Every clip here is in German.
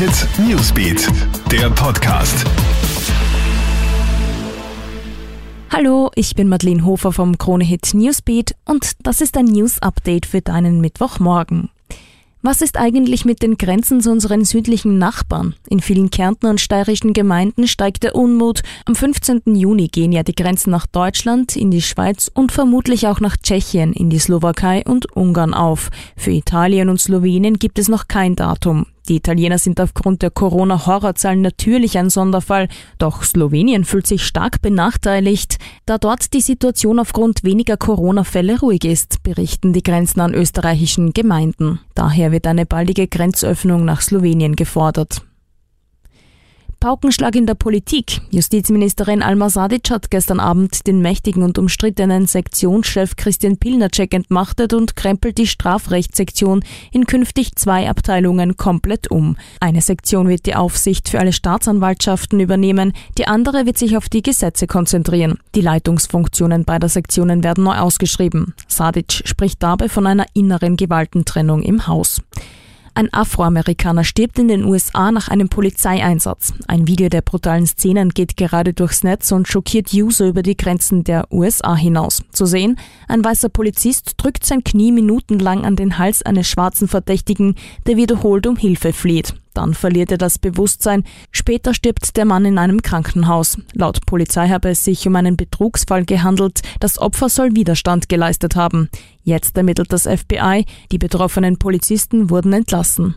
Hit Newsbeat, der Podcast. Hallo, ich bin Madeleine Hofer vom Krone Hit Newsbeat und das ist ein News Update für deinen Mittwochmorgen. Was ist eigentlich mit den Grenzen zu unseren südlichen Nachbarn? In vielen Kärntner und steirischen Gemeinden steigt der Unmut. Am 15. Juni gehen ja die Grenzen nach Deutschland, in die Schweiz und vermutlich auch nach Tschechien, in die Slowakei und Ungarn auf. Für Italien und Slowenien gibt es noch kein Datum. Die Italiener sind aufgrund der Corona-Horrorzahlen natürlich ein Sonderfall, doch Slowenien fühlt sich stark benachteiligt, da dort die Situation aufgrund weniger Corona-Fälle ruhig ist, berichten die Grenzen an österreichischen Gemeinden. Daher wird eine baldige Grenzöffnung nach Slowenien gefordert. Paukenschlag in der Politik. Justizministerin Alma Sadic hat gestern Abend den mächtigen und umstrittenen Sektionschef Christian Pilnacek entmachtet und krempelt die Strafrechtssektion in künftig zwei Abteilungen komplett um. Eine Sektion wird die Aufsicht für alle Staatsanwaltschaften übernehmen, die andere wird sich auf die Gesetze konzentrieren. Die Leitungsfunktionen beider Sektionen werden neu ausgeschrieben. Sadic spricht dabei von einer inneren Gewaltentrennung im Haus. Ein Afroamerikaner stirbt in den USA nach einem Polizeieinsatz. Ein Video der brutalen Szenen geht gerade durchs Netz und schockiert User über die Grenzen der USA hinaus. Zu sehen, ein weißer Polizist drückt sein Knie minutenlang an den Hals eines schwarzen Verdächtigen, der wiederholt um Hilfe flieht. Dann verliert er das Bewusstsein. Später stirbt der Mann in einem Krankenhaus. Laut Polizei habe es sich um einen Betrugsfall gehandelt. Das Opfer soll Widerstand geleistet haben. Jetzt ermittelt das FBI. Die betroffenen Polizisten wurden entlassen.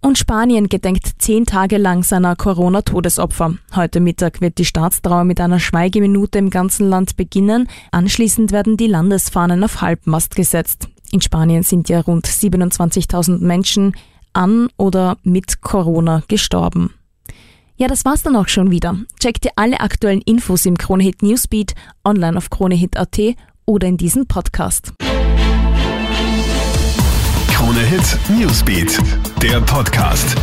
Und Spanien gedenkt zehn Tage lang seiner Corona-Todesopfer. Heute Mittag wird die Staatstrauer mit einer Schweigeminute im ganzen Land beginnen. Anschließend werden die Landesfahnen auf Halbmast gesetzt. In Spanien sind ja rund 27.000 Menschen an oder mit Corona gestorben. Ja, das war's dann auch schon wieder. Checkt ihr alle aktuellen Infos im Kronehit Newsbeat, online auf kronehit.at oder in diesem Podcast. Kronehit Newsbeat, der Podcast.